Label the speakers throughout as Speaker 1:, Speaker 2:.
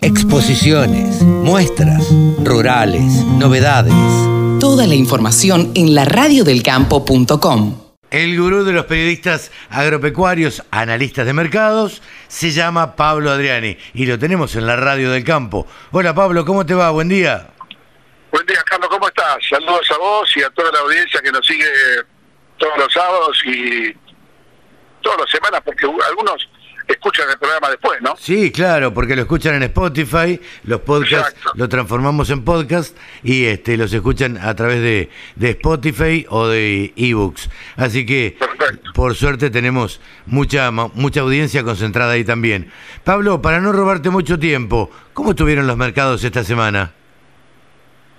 Speaker 1: Exposiciones, muestras, rurales, novedades.
Speaker 2: Toda la información en laradiodelcampo.com.
Speaker 1: El gurú de los periodistas agropecuarios, analistas de mercados, se llama Pablo Adriani y lo tenemos en la radio del campo. Hola Pablo, ¿cómo te va? Buen día.
Speaker 3: Buen día, Carlos, ¿cómo estás? Saludos a vos y a toda la audiencia que nos sigue todos los sábados y todas las semanas, porque algunos escuchan el programa después, ¿no?
Speaker 1: Sí, claro, porque lo escuchan en Spotify, los podcasts lo transformamos en podcast y este los escuchan a través de, de Spotify o de ebooks. Así que, por suerte, tenemos mucha, mucha audiencia concentrada ahí también. Pablo, para no robarte mucho tiempo, ¿cómo estuvieron los mercados esta semana?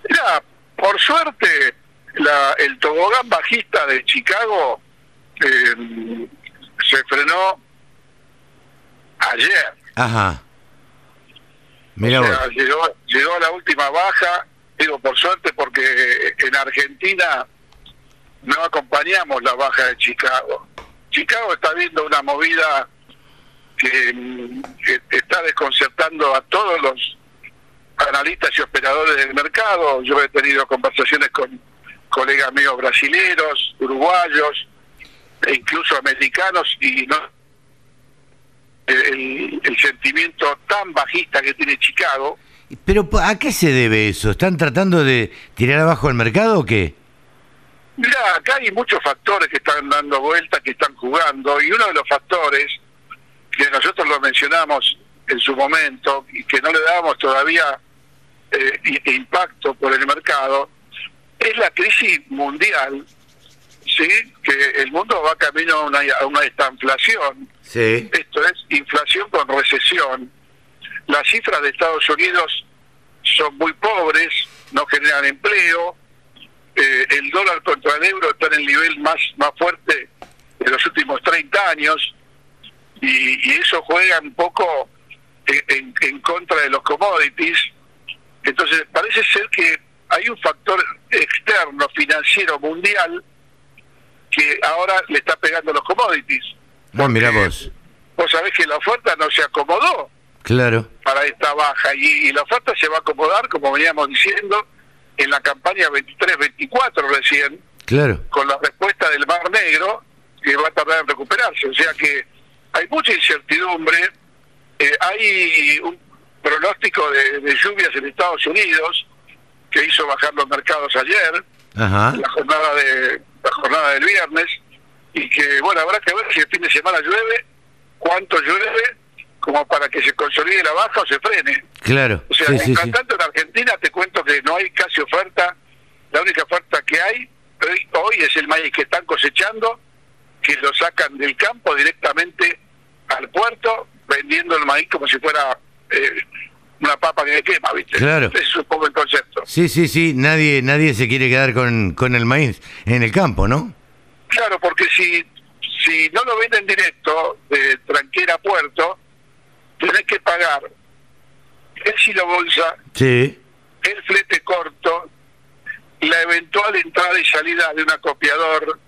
Speaker 3: Mira, por suerte, la, el tobogán bajista de Chicago eh, se frenó ayer.
Speaker 1: Ajá. Mira
Speaker 3: llegó, llegó a la última baja, digo por suerte porque en Argentina no acompañamos la baja de Chicago. Chicago está viendo una movida que, está desconcertando a todos los analistas y operadores del mercado. Yo he tenido conversaciones con colegas míos brasileños, uruguayos e incluso americanos y no el, sentimiento tan bajista que tiene Chicago.
Speaker 1: Pero ¿a qué se debe eso? ¿Están tratando de tirar abajo el mercado o qué?
Speaker 3: Mira, acá hay muchos factores que están dando vuelta, que están jugando, y uno de los factores que nosotros lo mencionamos en su momento y que no le damos todavía eh, impacto por el mercado, es la crisis mundial, sí, que el mundo va camino a una, a una estanflación, esto es inflación con recesión. Las cifras de Estados Unidos son muy pobres, no generan empleo. Eh, el dólar contra el euro está en el nivel más, más fuerte de los últimos 30 años y, eso juega un poco en, en, contra de los commodities. Entonces parece ser que hay un factor externo financiero mundial ahora le está pegando los commodities.
Speaker 1: No, mira vos.
Speaker 3: Vos sabés que la oferta no se acomodó.
Speaker 1: Claro.
Speaker 3: Para esta baja. Y, la oferta se va a acomodar, como veníamos diciendo, en la campaña 23-24 recién.
Speaker 1: Claro.
Speaker 3: Con la respuesta del Mar Negro, que va a tardar en recuperarse. O sea que hay mucha incertidumbre. Eh, hay un pronóstico de, lluvias en Estados Unidos que hizo bajar los mercados ayer.
Speaker 1: Ajá.
Speaker 3: La jornada de la jornada del viernes y que, bueno, habrá que ver si el fin de semana llueve, cuánto llueve, como para que se consolide la baja o se frene.
Speaker 1: Claro.
Speaker 3: O sea, en en Argentina te cuento que no hay casi oferta, la única oferta que hay hoy, es el maíz que están cosechando, que lo sacan del campo directamente al puerto, vendiendo el maíz como si fuera eh, una papa que quema, ¿viste?
Speaker 1: Claro.
Speaker 3: Ese es un poco el concepto.
Speaker 1: Sí, sí, sí, nadie, nadie se quiere quedar con, con el maíz en el campo, ¿no?
Speaker 3: Claro, porque si, si no lo venden directo de tranquera a puerto, tenés que pagar el silo bolsa,
Speaker 1: sí.
Speaker 3: el flete corto, la eventual entrada y salida de un acopiador.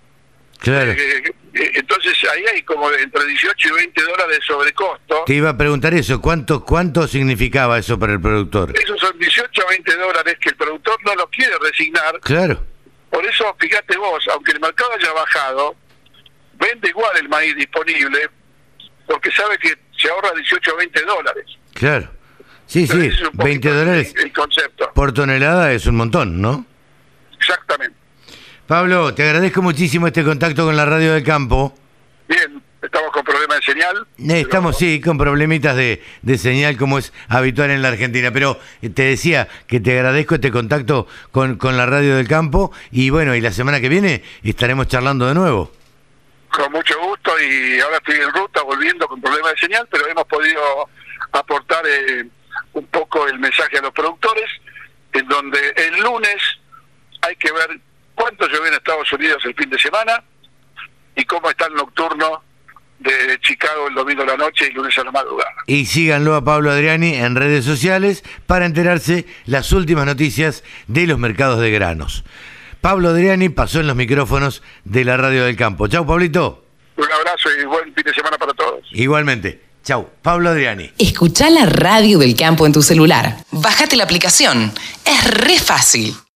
Speaker 1: Claro. Eh,
Speaker 3: eh, entonces ahí hay como entre 18 y 20 dólares de sobrecosto.
Speaker 1: Te iba a preguntar eso, ¿cuánto, cuánto significaba eso para el productor?
Speaker 3: Esos son 18 a 20 dólares que el productor no los quiere resignar.
Speaker 1: Claro
Speaker 3: por eso, fíjate vos, aunque el mercado haya bajado, vende igual el maíz disponible porque sabe que se ahorra 18 o 20 dólares.
Speaker 1: Claro. Sí, sí, 20 dólares
Speaker 3: el concepto.
Speaker 1: por tonelada es un montón, ¿no?
Speaker 3: Exactamente.
Speaker 1: Pablo, te agradezco muchísimo este contacto con la radio del campo.
Speaker 3: Bien, estamos con problemas de señal.
Speaker 1: Eh, estamos, sí, con problemitas de, de, señal como es habitual en la Argentina, pero eh, te decía que te agradezco este contacto con, con la radio del campo y bueno, y la semana que viene estaremos charlando de nuevo.
Speaker 3: Con mucho gusto y ahora estoy en ruta volviendo con problemas de señal, pero hemos podido aportar eh, un poco el mensaje a los productores, en donde el lunes hay que ver cuánto llovió en Estados Unidos el fin de semana y cómo está el nocturno de Chicago el domingo a la noche y lunes a la madrugada.
Speaker 1: Y síganlo a Pablo Adriani en redes sociales para enterarse las últimas noticias de los mercados de granos. Pablo Adriani pasó en los micrófonos de la Radio del Campo. Chau, Pablito.
Speaker 3: Un abrazo y buen fin de semana para todos.
Speaker 1: Igualmente. Chau, Pablo Adriani.
Speaker 4: Escucha la radio del campo en tu celular. Bájate la aplicación. Es re fácil.